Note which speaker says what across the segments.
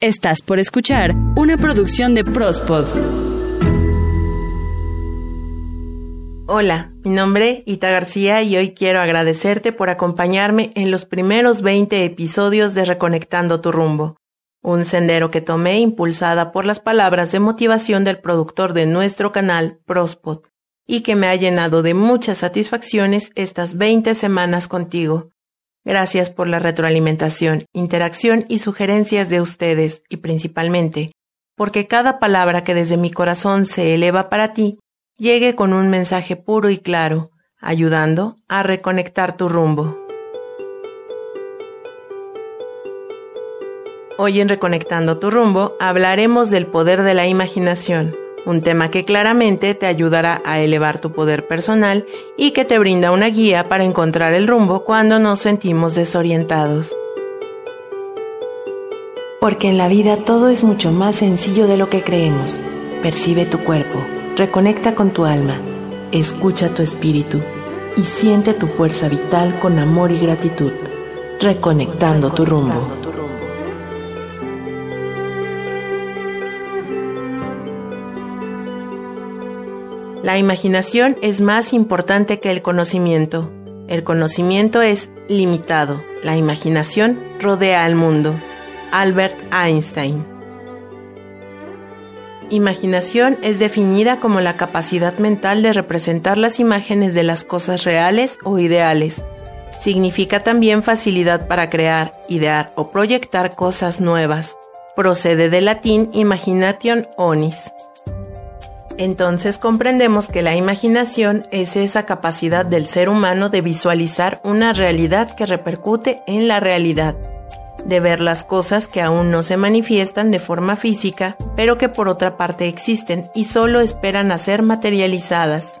Speaker 1: Estás por escuchar una producción de Prospod.
Speaker 2: Hola, mi nombre es Ita García y hoy quiero agradecerte por acompañarme en los primeros 20 episodios de Reconectando tu rumbo, un sendero que tomé impulsada por las palabras de motivación del productor de nuestro canal, Prospod, y que me ha llenado de muchas satisfacciones estas 20 semanas contigo. Gracias por la retroalimentación, interacción y sugerencias de ustedes y principalmente porque cada palabra que desde mi corazón se eleva para ti llegue con un mensaje puro y claro, ayudando a reconectar tu rumbo. Hoy en Reconectando tu rumbo hablaremos del poder de la imaginación un tema que claramente te ayudará a elevar tu poder personal y que te brinda una guía para encontrar el rumbo cuando nos sentimos desorientados. Porque en la vida todo es mucho más sencillo de lo que creemos. Percibe tu cuerpo, reconecta con tu alma, escucha tu espíritu y siente tu fuerza vital con amor y gratitud, reconectando tu rumbo. La imaginación es más importante que el conocimiento. El conocimiento es limitado. La imaginación rodea al mundo. Albert Einstein. Imaginación es definida como la capacidad mental de representar las imágenes de las cosas reales o ideales. Significa también facilidad para crear, idear o proyectar cosas nuevas. Procede del latín imagination onis. Entonces comprendemos que la imaginación es esa capacidad del ser humano de visualizar una realidad que repercute en la realidad, de ver las cosas que aún no se manifiestan de forma física, pero que por otra parte existen y solo esperan a ser materializadas.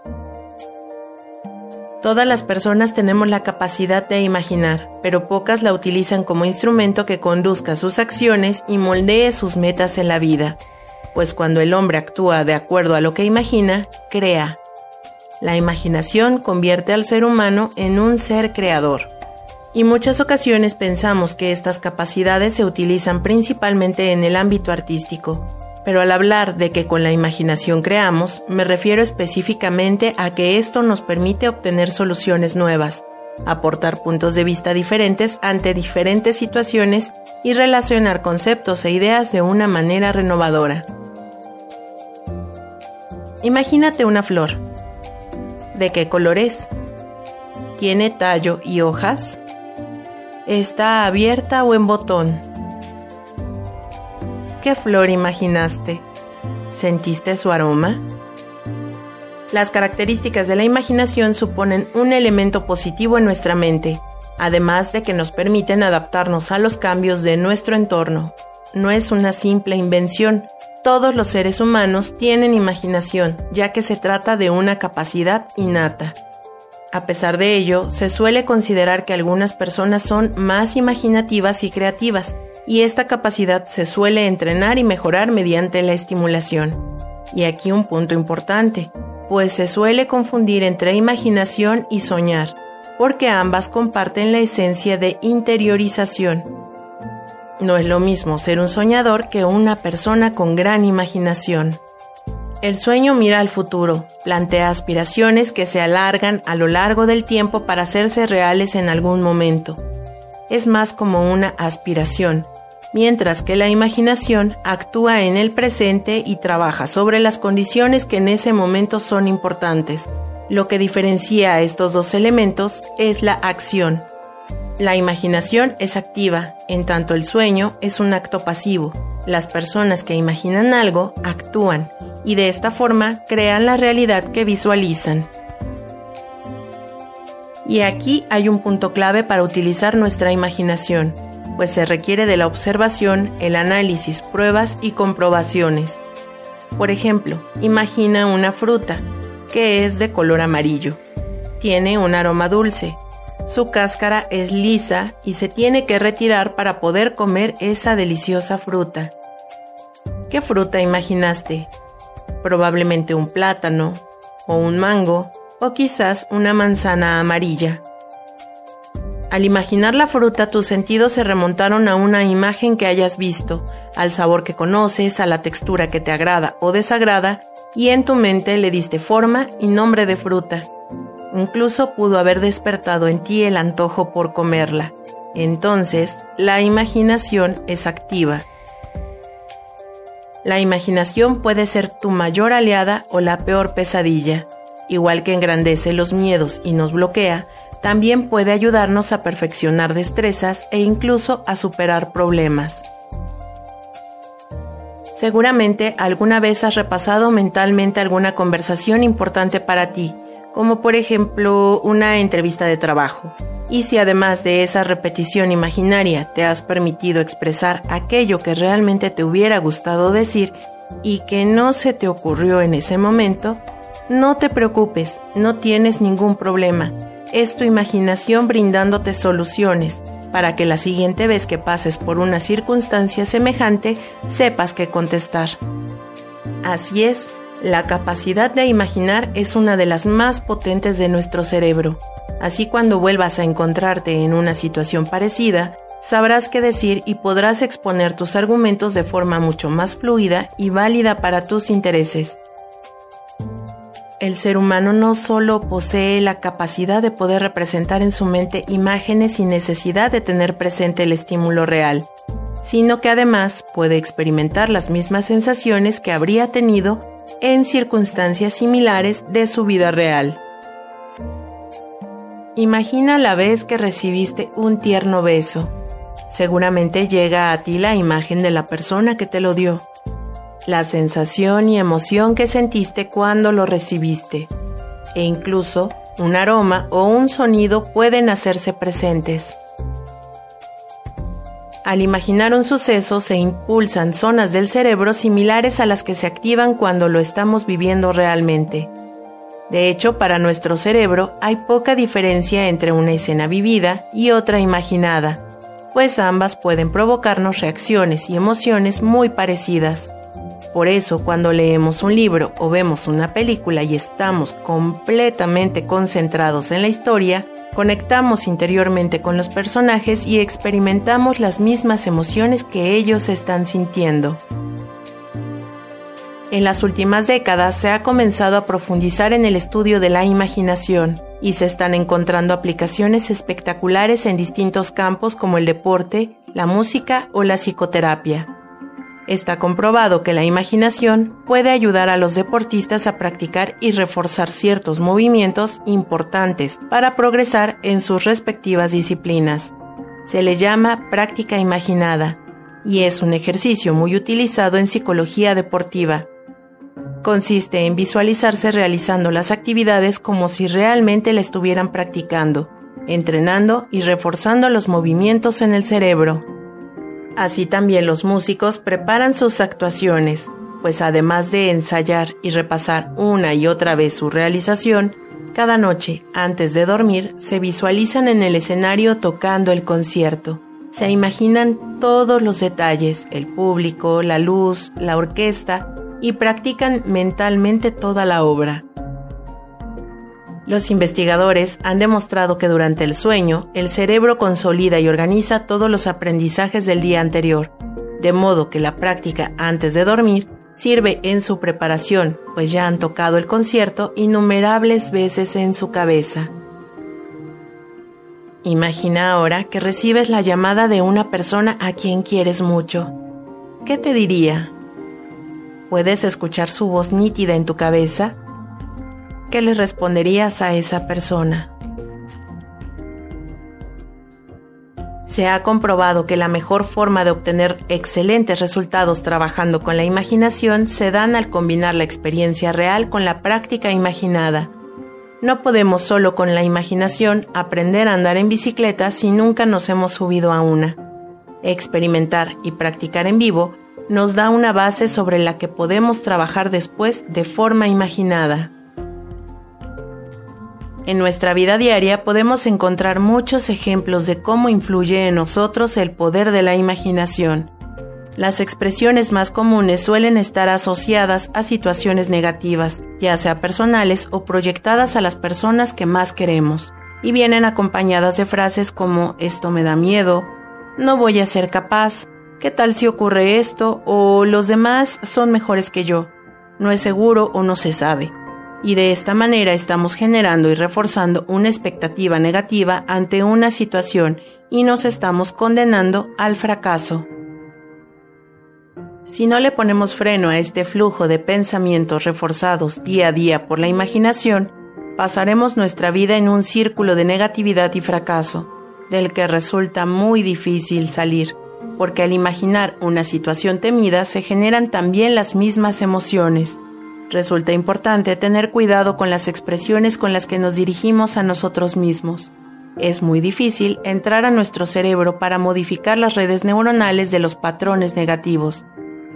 Speaker 2: Todas las personas tenemos la capacidad de imaginar, pero pocas la utilizan como instrumento que conduzca sus acciones y moldee sus metas en la vida pues cuando el hombre actúa de acuerdo a lo que imagina, crea. La imaginación convierte al ser humano en un ser creador. Y muchas ocasiones pensamos que estas capacidades se utilizan principalmente en el ámbito artístico. Pero al hablar de que con la imaginación creamos, me refiero específicamente a que esto nos permite obtener soluciones nuevas, aportar puntos de vista diferentes ante diferentes situaciones y relacionar conceptos e ideas de una manera renovadora. Imagínate una flor. ¿De qué color es? ¿Tiene tallo y hojas? ¿Está abierta o en botón? ¿Qué flor imaginaste? ¿Sentiste su aroma? Las características de la imaginación suponen un elemento positivo en nuestra mente, además de que nos permiten adaptarnos a los cambios de nuestro entorno. No es una simple invención, todos los seres humanos tienen imaginación, ya que se trata de una capacidad innata. A pesar de ello, se suele considerar que algunas personas son más imaginativas y creativas, y esta capacidad se suele entrenar y mejorar mediante la estimulación. Y aquí un punto importante, pues se suele confundir entre imaginación y soñar, porque ambas comparten la esencia de interiorización, no es lo mismo ser un soñador que una persona con gran imaginación. El sueño mira al futuro, plantea aspiraciones que se alargan a lo largo del tiempo para hacerse reales en algún momento. Es más como una aspiración, mientras que la imaginación actúa en el presente y trabaja sobre las condiciones que en ese momento son importantes. Lo que diferencia a estos dos elementos es la acción, la imaginación es activa, en tanto el sueño es un acto pasivo. Las personas que imaginan algo actúan y de esta forma crean la realidad que visualizan. Y aquí hay un punto clave para utilizar nuestra imaginación, pues se requiere de la observación, el análisis, pruebas y comprobaciones. Por ejemplo, imagina una fruta, que es de color amarillo. Tiene un aroma dulce, su cáscara es lisa y se tiene que retirar para poder comer esa deliciosa fruta. ¿Qué fruta imaginaste? Probablemente un plátano, o un mango, o quizás una manzana amarilla. Al imaginar la fruta tus sentidos se remontaron a una imagen que hayas visto, al sabor que conoces, a la textura que te agrada o desagrada, y en tu mente le diste forma y nombre de fruta. Incluso pudo haber despertado en ti el antojo por comerla. Entonces, la imaginación es activa. La imaginación puede ser tu mayor aliada o la peor pesadilla. Igual que engrandece los miedos y nos bloquea, también puede ayudarnos a perfeccionar destrezas e incluso a superar problemas. Seguramente alguna vez has repasado mentalmente alguna conversación importante para ti, como por ejemplo una entrevista de trabajo. Y si además de esa repetición imaginaria te has permitido expresar aquello que realmente te hubiera gustado decir y que no se te ocurrió en ese momento, no te preocupes, no tienes ningún problema. Es tu imaginación brindándote soluciones para que la siguiente vez que pases por una circunstancia semejante sepas qué contestar. Así es, la capacidad de imaginar es una de las más potentes de nuestro cerebro. Así cuando vuelvas a encontrarte en una situación parecida, sabrás qué decir y podrás exponer tus argumentos de forma mucho más fluida y válida para tus intereses. El ser humano no solo posee la capacidad de poder representar en su mente imágenes sin necesidad de tener presente el estímulo real, sino que además puede experimentar las mismas sensaciones que habría tenido en circunstancias similares de su vida real. Imagina la vez que recibiste un tierno beso. Seguramente llega a ti la imagen de la persona que te lo dio la sensación y emoción que sentiste cuando lo recibiste, e incluso un aroma o un sonido pueden hacerse presentes. Al imaginar un suceso se impulsan zonas del cerebro similares a las que se activan cuando lo estamos viviendo realmente. De hecho, para nuestro cerebro hay poca diferencia entre una escena vivida y otra imaginada, pues ambas pueden provocarnos reacciones y emociones muy parecidas. Por eso cuando leemos un libro o vemos una película y estamos completamente concentrados en la historia, conectamos interiormente con los personajes y experimentamos las mismas emociones que ellos están sintiendo. En las últimas décadas se ha comenzado a profundizar en el estudio de la imaginación y se están encontrando aplicaciones espectaculares en distintos campos como el deporte, la música o la psicoterapia. Está comprobado que la imaginación puede ayudar a los deportistas a practicar y reforzar ciertos movimientos importantes para progresar en sus respectivas disciplinas. Se le llama práctica imaginada y es un ejercicio muy utilizado en psicología deportiva. Consiste en visualizarse realizando las actividades como si realmente la estuvieran practicando, entrenando y reforzando los movimientos en el cerebro. Así también los músicos preparan sus actuaciones, pues además de ensayar y repasar una y otra vez su realización, cada noche, antes de dormir, se visualizan en el escenario tocando el concierto. Se imaginan todos los detalles, el público, la luz, la orquesta, y practican mentalmente toda la obra. Los investigadores han demostrado que durante el sueño el cerebro consolida y organiza todos los aprendizajes del día anterior, de modo que la práctica antes de dormir sirve en su preparación, pues ya han tocado el concierto innumerables veces en su cabeza. Imagina ahora que recibes la llamada de una persona a quien quieres mucho. ¿Qué te diría? ¿Puedes escuchar su voz nítida en tu cabeza? ¿Qué le responderías a esa persona? Se ha comprobado que la mejor forma de obtener excelentes resultados trabajando con la imaginación se dan al combinar la experiencia real con la práctica imaginada. No podemos solo con la imaginación aprender a andar en bicicleta si nunca nos hemos subido a una. Experimentar y practicar en vivo nos da una base sobre la que podemos trabajar después de forma imaginada. En nuestra vida diaria podemos encontrar muchos ejemplos de cómo influye en nosotros el poder de la imaginación. Las expresiones más comunes suelen estar asociadas a situaciones negativas, ya sea personales o proyectadas a las personas que más queremos, y vienen acompañadas de frases como esto me da miedo, no voy a ser capaz, ¿qué tal si ocurre esto o los demás son mejores que yo? No es seguro o no se sabe. Y de esta manera estamos generando y reforzando una expectativa negativa ante una situación y nos estamos condenando al fracaso. Si no le ponemos freno a este flujo de pensamientos reforzados día a día por la imaginación, pasaremos nuestra vida en un círculo de negatividad y fracaso, del que resulta muy difícil salir, porque al imaginar una situación temida se generan también las mismas emociones. Resulta importante tener cuidado con las expresiones con las que nos dirigimos a nosotros mismos. Es muy difícil entrar a nuestro cerebro para modificar las redes neuronales de los patrones negativos,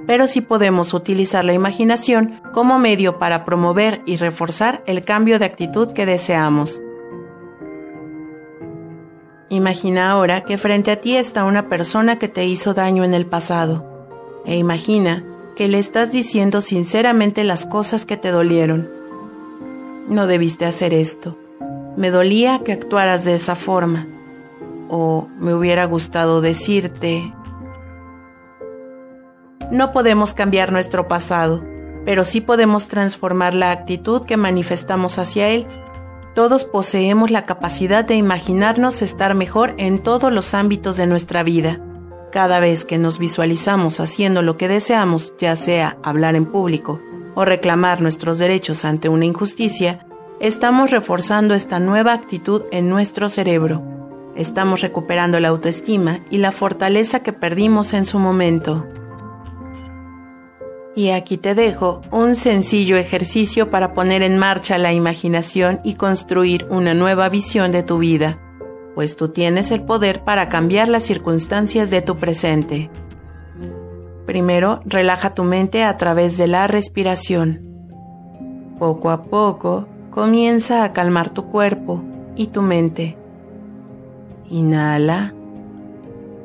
Speaker 2: pero sí podemos utilizar la imaginación como medio para promover y reforzar el cambio de actitud que deseamos. Imagina ahora que frente a ti está una persona que te hizo daño en el pasado, e imagina que le estás diciendo sinceramente las cosas que te dolieron. No debiste hacer esto. Me dolía que actuaras de esa forma. O me hubiera gustado decirte, no podemos cambiar nuestro pasado, pero sí podemos transformar la actitud que manifestamos hacia él. Todos poseemos la capacidad de imaginarnos estar mejor en todos los ámbitos de nuestra vida. Cada vez que nos visualizamos haciendo lo que deseamos, ya sea hablar en público o reclamar nuestros derechos ante una injusticia, estamos reforzando esta nueva actitud en nuestro cerebro. Estamos recuperando la autoestima y la fortaleza que perdimos en su momento. Y aquí te dejo un sencillo ejercicio para poner en marcha la imaginación y construir una nueva visión de tu vida, pues tú tienes el poder para cambiar las circunstancias de tu presente. Primero, relaja tu mente a través de la respiración. Poco a poco, comienza a calmar tu cuerpo y tu mente. Inhala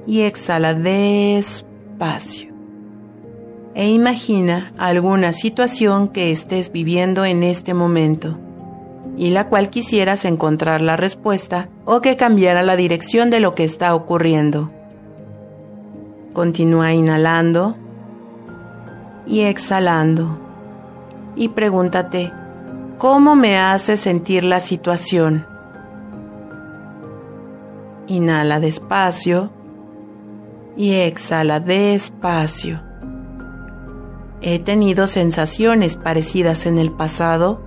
Speaker 2: y exhala despacio e imagina alguna situación que estés viviendo en este momento y la cual quisieras encontrar la respuesta o que cambiara la dirección de lo que está ocurriendo. Continúa inhalando y exhalando y pregúntate, ¿cómo me hace sentir la situación? Inhala despacio y exhala despacio. ¿He tenido sensaciones parecidas en el pasado?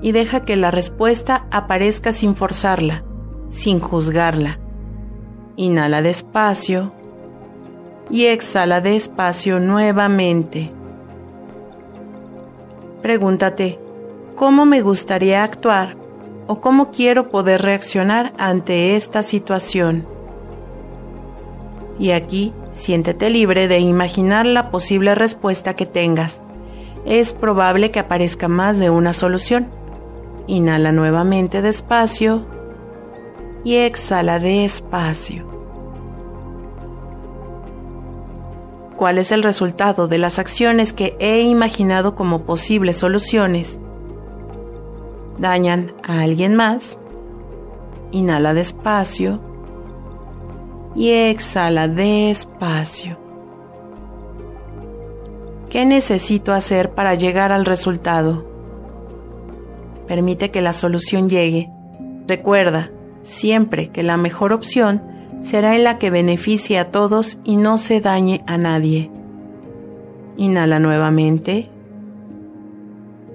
Speaker 2: Y deja que la respuesta aparezca sin forzarla, sin juzgarla. Inhala despacio y exhala despacio nuevamente. Pregúntate, ¿cómo me gustaría actuar o cómo quiero poder reaccionar ante esta situación? Y aquí siéntete libre de imaginar la posible respuesta que tengas. Es probable que aparezca más de una solución. Inhala nuevamente despacio y exhala despacio. ¿Cuál es el resultado de las acciones que he imaginado como posibles soluciones? ¿Dañan a alguien más? Inhala despacio y exhala despacio. ¿Qué necesito hacer para llegar al resultado? Permite que la solución llegue. Recuerda siempre que la mejor opción será en la que beneficie a todos y no se dañe a nadie. Inhala nuevamente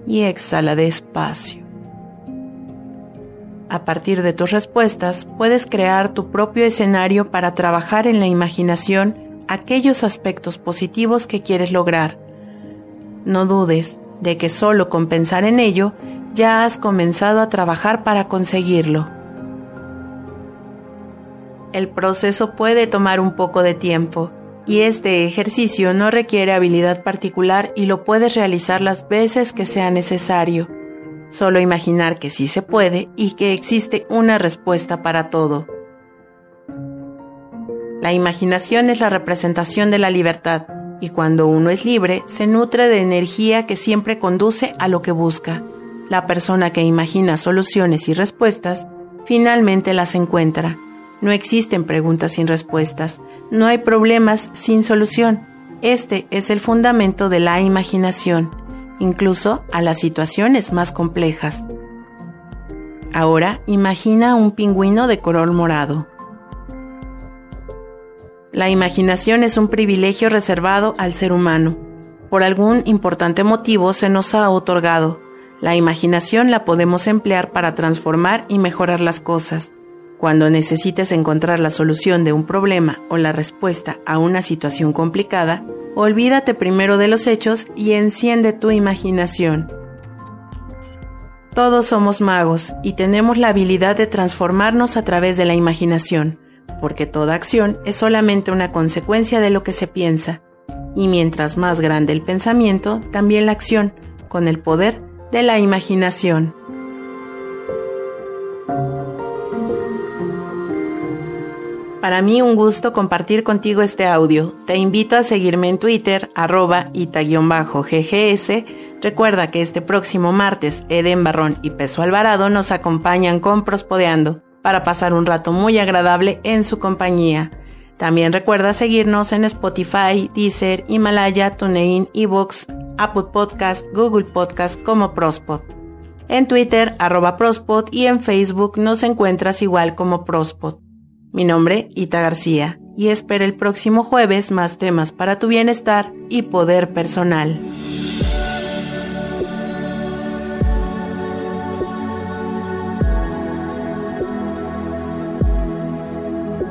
Speaker 2: y exhala despacio. A partir de tus respuestas, puedes crear tu propio escenario para trabajar en la imaginación aquellos aspectos positivos que quieres lograr. No dudes de que solo con pensar en ello ya has comenzado a trabajar para conseguirlo. El proceso puede tomar un poco de tiempo y este ejercicio no requiere habilidad particular y lo puedes realizar las veces que sea necesario. Solo imaginar que sí se puede y que existe una respuesta para todo. La imaginación es la representación de la libertad y cuando uno es libre se nutre de energía que siempre conduce a lo que busca. La persona que imagina soluciones y respuestas finalmente las encuentra. No existen preguntas sin respuestas, No hay problemas sin solución. Este es el fundamento de la imaginación, incluso a las situaciones más complejas. Ahora imagina un pingüino de color morado. La imaginación es un privilegio reservado al ser humano. Por algún importante motivo se nos ha otorgado. La imaginación la podemos emplear para transformar y mejorar las cosas. Cuando necesites encontrar la solución de un problema o la respuesta a una situación complicada, olvídate primero de los hechos y enciende tu imaginación. Todos somos magos y tenemos la habilidad de transformarnos a través de la imaginación porque toda acción es solamente una consecuencia de lo que se piensa, y mientras más grande el pensamiento, también la acción, con el poder de la imaginación. Para mí un gusto compartir contigo este audio. Te invito a seguirme en Twitter, arroba ita-ggs. Recuerda que este próximo martes Eden Barrón y Peso Alvarado nos acompañan con Prospodeando para pasar un rato muy agradable en su compañía. También recuerda seguirnos en Spotify, Deezer, Himalaya, TuneIn, eBooks, Apple Podcast, Google Podcast como Prospot. En Twitter, arroba Prospot y en Facebook nos encuentras igual como Prospot. Mi nombre, Ita García, y espero el próximo jueves más temas para tu bienestar y poder personal.